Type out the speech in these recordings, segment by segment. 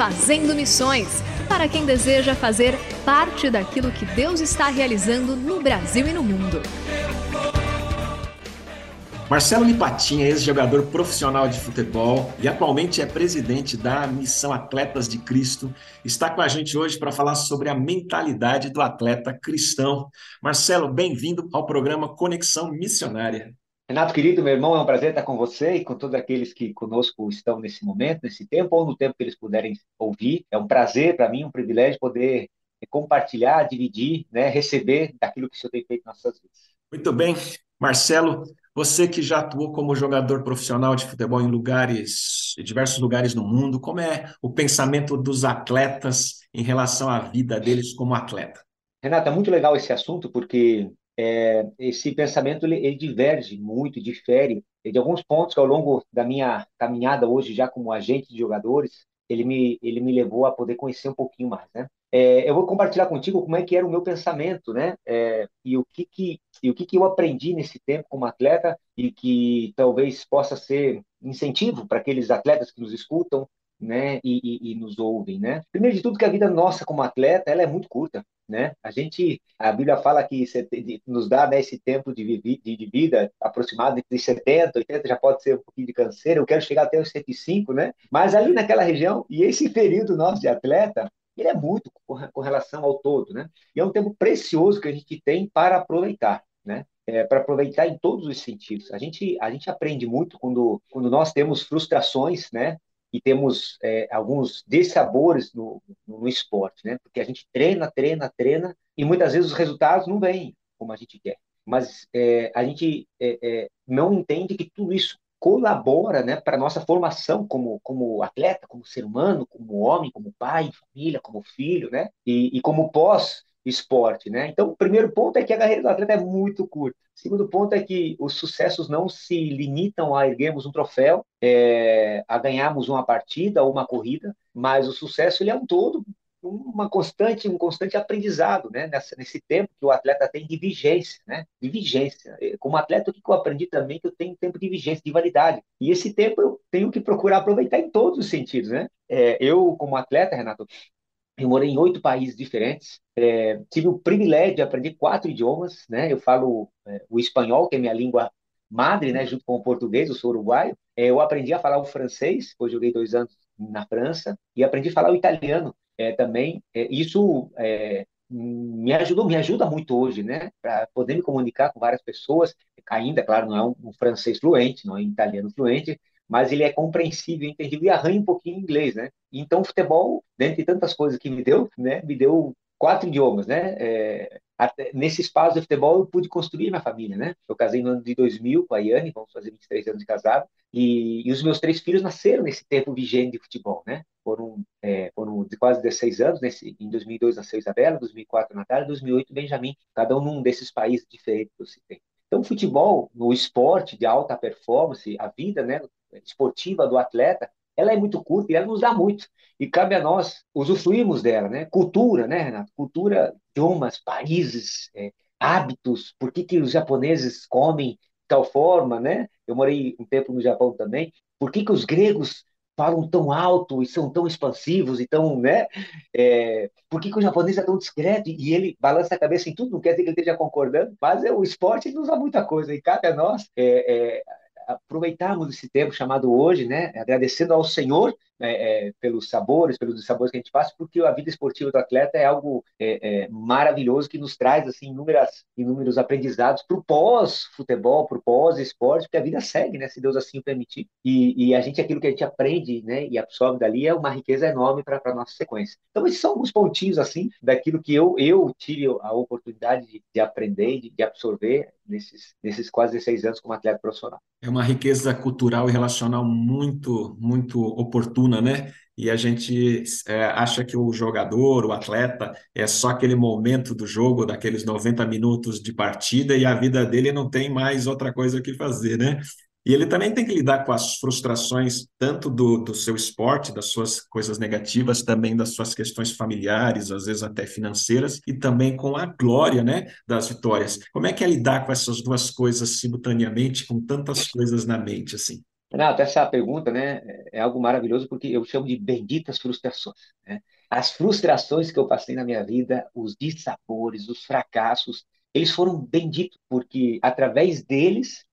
Fazendo Missões para quem deseja fazer parte daquilo que Deus está realizando no Brasil e no mundo. Marcelo Lipatinha, ex-jogador profissional de futebol e atualmente é presidente da Missão Atletas de Cristo, está com a gente hoje para falar sobre a mentalidade do atleta cristão. Marcelo, bem-vindo ao programa Conexão Missionária. Renato, querido, meu irmão, é um prazer estar com você e com todos aqueles que conosco estão nesse momento, nesse tempo, ou no tempo que eles puderem ouvir. É um prazer para mim, um privilégio poder compartilhar, dividir, né, receber daquilo que o Senhor tem feito nas nossas vidas. Muito bem. Marcelo, você que já atuou como jogador profissional de futebol em lugares, em diversos lugares no mundo, como é o pensamento dos atletas em relação à vida deles como atleta? Renato, é muito legal esse assunto, porque é, esse pensamento ele, ele, diverge muito, difere de alguns pontos que ao longo da minha caminhada hoje já como agente de jogadores, ele me, ele me levou a poder conhecer um pouquinho mais, né? É, eu vou compartilhar contigo como é que era o meu pensamento, né? É, e o que que e o que que eu aprendi nesse tempo como atleta e que talvez possa ser incentivo para aqueles atletas que nos escutam, né? E, e, e nos ouvem, né? Primeiro de tudo que a vida nossa como atleta ela é muito curta né? A gente, a Bíblia fala que nos dá né, esse tempo de, de, de vida aproximado entre 70, 80, já pode ser um pouquinho de câncer, eu quero chegar até os 105, né? Mas ali naquela região, e esse período nosso de atleta, ele é muito com relação ao todo, né? E é um tempo precioso que a gente tem para aproveitar, né? É, para aproveitar em todos os sentidos. A gente, a gente aprende muito quando, quando nós temos frustrações, né? E temos é, alguns dessabores no, no, esporte, né? Porque a gente treina, treina, treina e muitas vezes os resultados não vêm como a gente quer. Mas é, a gente é, é não entende que tudo isso colabora, né, para nossa formação como como atleta, como ser humano, como homem, como pai, família, como filho, né? E, e como pós esporte, né? Então, o primeiro ponto é que a carreira do atleta é muito curta. O segundo ponto é que os sucessos não se limitam a erguermos um troféu, é, a ganharmos uma partida ou uma corrida, mas o sucesso ele é um todo, uma constante, um constante aprendizado, né? Nessa, nesse tempo que o atleta tem de vigência, né? De vigência. Como atleta, o que eu aprendi também é que eu tenho tempo de vigência, de validade. E esse tempo eu tenho que procurar aproveitar em todos os sentidos, né? É, eu, como atleta, Renato, eu morei em oito países diferentes. É, tive o privilégio de aprender quatro idiomas, né? Eu falo é, o espanhol, que é minha língua madre, né? Junto com o português, eu sou uruguaio. É, eu aprendi a falar o francês, pois joguei dois anos na França, e aprendi a falar o italiano é, também. É, isso é, me ajudou, me ajuda muito hoje, né? Para poder me comunicar com várias pessoas. Ainda, claro, não é um, um francês fluente, não é um italiano fluente, mas ele é compreensível, entendível e arranha um pouquinho inglês, né? Então, o futebol, dentre tantas coisas que me deu, né, me deu quatro idiomas, né? É, até, nesse espaço de futebol eu pude construir minha família, né? Eu casei no ano de 2000 com a Yane, vamos fazer 23 anos de casado, e, e os meus três filhos nasceram nesse tempo vigente de futebol, né? Foram, é, foram de quase 16 anos, nesse, em 2002 nasceu Isabela, 2004 Natália, 2008 Benjamin, cada um num desses países diferentes que eu citei. Então, o futebol, no esporte de alta performance, a vida né, esportiva do atleta, ela é muito curta e ela nos dá muito. E cabe a nós usufruirmos dela, né? Cultura, né, Renato? Cultura, idiomas, países, é, hábitos. Por que, que os japoneses comem de tal forma, né? Eu morei um tempo no Japão também. Por que, que os gregos falam tão alto e são tão expansivos e tão, né? É, por que, que o japonês é tão discreto e ele balança a cabeça em tudo? Não quer dizer que ele esteja concordando, mas é, o esporte nos dá muita coisa e cabe a nós é, é, aproveitarmos esse tempo chamado hoje, né, agradecendo ao Senhor é, é, pelos sabores, pelos sabores que a gente passa, porque a vida esportiva do atleta é algo é, é maravilhoso que nos traz assim inúmeras, inúmeros aprendizados para o pós-futebol, para o pós-esporte, porque a vida segue, né, se Deus assim o permitir. E, e, a gente, aquilo que a gente aprende né, e absorve dali é uma riqueza enorme para a nossa sequência. Então, esses são alguns pontinhos assim daquilo que eu, eu tive a oportunidade de, de aprender, de, de absorver nesses, nesses quase seis anos como atleta profissional. É uma riqueza cultural e relacional muito, muito oportuna, né? E a gente é, acha que o jogador, o atleta, é só aquele momento do jogo, daqueles 90 minutos de partida, e a vida dele não tem mais outra coisa que fazer, né? E ele também tem que lidar com as frustrações, tanto do, do seu esporte, das suas coisas negativas, também das suas questões familiares, às vezes até financeiras, e também com a glória né, das vitórias. Como é que é lidar com essas duas coisas simultaneamente, com tantas coisas na mente assim? Renato, essa pergunta né, é algo maravilhoso porque eu chamo de benditas frustrações. Né? As frustrações que eu passei na minha vida, os dissabores, os fracassos, eles foram benditos, porque através deles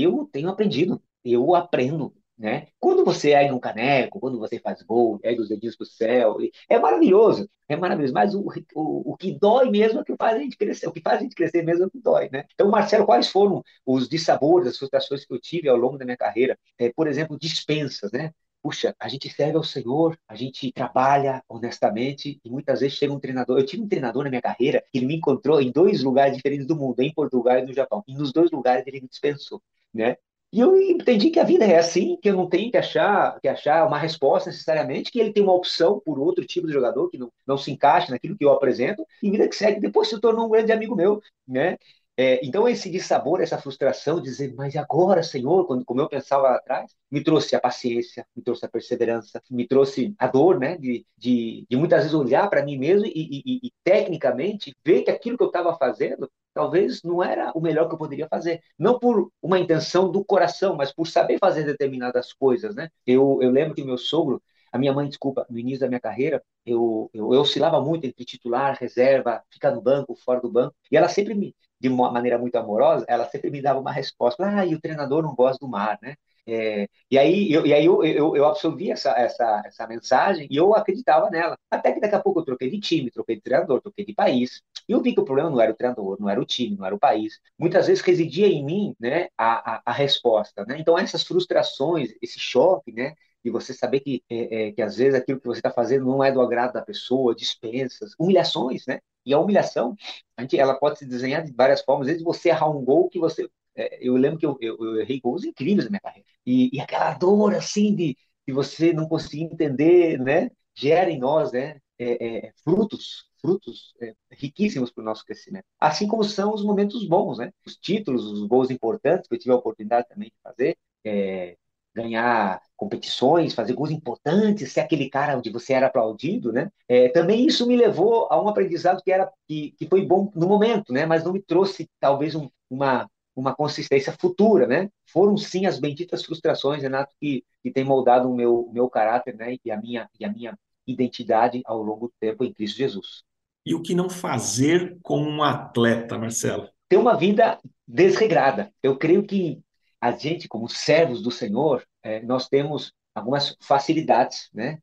eu tenho aprendido, eu aprendo, né? Quando você ergue um caneco, quando você faz gol, ergue os dedinhos para o céu, é maravilhoso, é maravilhoso. Mas o, o, o que dói mesmo é o que faz a gente crescer, o que faz a gente crescer mesmo é o que dói, né? Então, Marcelo, quais foram os dissabores, as frustrações que eu tive ao longo da minha carreira? É, por exemplo, dispensas, né? puxa, a gente serve ao Senhor, a gente trabalha honestamente e muitas vezes chega um treinador. Eu tive um treinador na minha carreira que ele me encontrou em dois lugares diferentes do mundo, em Portugal e no Japão. E nos dois lugares ele me dispensou né? E eu entendi que a vida é assim, que eu não tenho que achar, que achar uma resposta necessariamente, que ele tem uma opção por outro tipo de jogador que não, não se encaixa naquilo que eu apresento, e vida que segue, depois se tornou um grande amigo meu, né? É, então, esse dissabor, essa frustração, dizer, mas agora, Senhor, quando, como eu pensava lá atrás, me trouxe a paciência, me trouxe a perseverança, me trouxe a dor, né, de, de, de muitas vezes olhar para mim mesmo e, e, e, tecnicamente, ver que aquilo que eu estava fazendo talvez não era o melhor que eu poderia fazer. Não por uma intenção do coração, mas por saber fazer determinadas coisas, né? Eu, eu lembro que meu sogro, a minha mãe, desculpa, no início da minha carreira, eu, eu, eu oscilava muito entre titular, reserva, ficar no banco, fora do banco, e ela sempre me, de uma maneira muito amorosa, ela sempre me dava uma resposta, ah, e o treinador não gosta do mar, né? É, e aí, eu, e aí eu, eu, eu absorvi essa, essa, essa mensagem e eu acreditava nela. Até que daqui a pouco eu troquei de time, troquei de treinador, troquei de país. E eu vi que o problema não era o treinador, não era o time, não era o país. Muitas vezes residia em mim né, a, a, a resposta. Né? Então, essas frustrações, esse choque, né, de você saber que, é, é, que às vezes aquilo que você está fazendo não é do agrado da pessoa, dispensas, humilhações, né? E a humilhação, a gente, ela pode se desenhar de várias formas. Às vezes você errar um gol que você é, eu lembro que eu, eu, eu, errei gols incríveis na minha carreira. E, e aquela dor, assim, de, de você não conseguir entender, né? Gera em nós, né? É, é, frutos, frutos é, riquíssimos para o nosso crescimento. Assim como são os momentos bons, né? Os títulos, os gols importantes que eu tive a oportunidade também de fazer, é, ganhar competições, fazer gols importantes, ser aquele cara onde você era aplaudido, né? É, também isso me levou a um aprendizado que era que, que foi bom no momento, né? Mas não me trouxe talvez um, uma uma consistência futura, né? Foram sim as benditas frustrações, Renato, que, que tem moldado o meu, meu caráter, né? E a minha e a minha identidade ao longo do tempo em Cristo Jesus. E o que não fazer com um atleta, Marcelo? Ter uma vida desregrada. Eu creio que a gente, como servos do Senhor, é, nós temos algumas facilidades, né?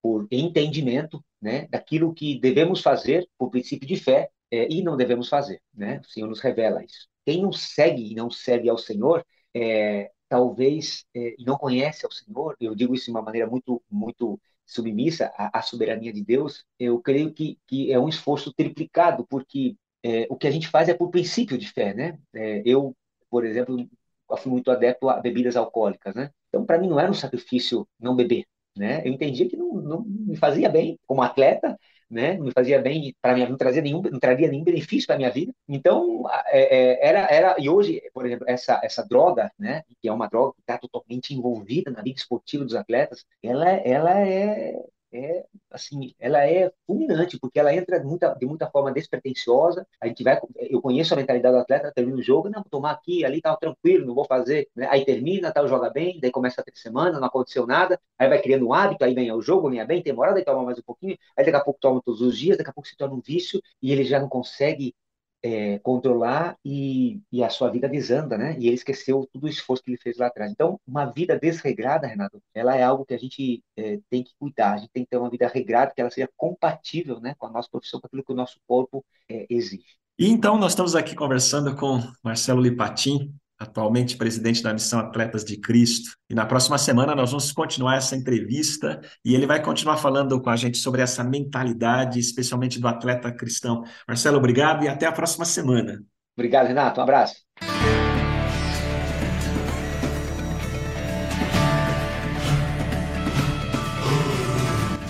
Por entendimento, né? Daquilo que devemos fazer por princípio de fé é, e não devemos fazer, né? O Senhor nos revela isso quem não segue e não serve ao Senhor, é, talvez é, não conhece ao Senhor, eu digo isso de uma maneira muito, muito submissa à, à soberania de Deus, eu creio que, que é um esforço triplicado, porque é, o que a gente faz é por princípio de fé, né? É, eu, por exemplo, fui muito adepto a bebidas alcoólicas, né? Então, para mim, não era um sacrifício não beber, né? Eu entendia que não, não me fazia bem como atleta, né? Não fazia bem para mim, não trazia nenhum, não traria nenhum benefício para minha vida. Então, é, é, era, era e hoje, por exemplo, essa essa droga, né? Que é uma droga que está totalmente envolvida na vida esportiva dos atletas, ela, ela é é assim, ela é fulminante, porque ela entra de muita, de muita forma despretensiosa. A gente vai, eu conheço a mentalidade do atleta, termina o jogo, não, vou tomar aqui, ali tá tranquilo, não vou fazer, né? Aí termina, tal, joga bem, daí começa a semana, não aconteceu nada, aí vai criando um hábito, aí ganha o jogo, ganha bem, tem hora, daí toma mais um pouquinho, aí daqui a pouco toma todos os dias, daqui a pouco se torna um vício e ele já não consegue é, controlar e, e, a sua vida desanda, né? E ele esqueceu todo o esforço que ele fez lá atrás. Então, uma vida desregrada, Renato, ela é algo que a gente é, tem que cuidar. A gente tem que ter uma vida regrada que ela seja compatível, né, com a nossa profissão, com aquilo que o nosso corpo é, exige. E então nós estamos aqui conversando com Marcelo Lipatim, atualmente presidente da Missão Atletas de Cristo. E na próxima semana nós vamos continuar essa entrevista e ele vai continuar falando com a gente sobre essa mentalidade, especialmente do atleta cristão. Marcelo, obrigado e até a próxima semana. Obrigado, Renato. Um abraço.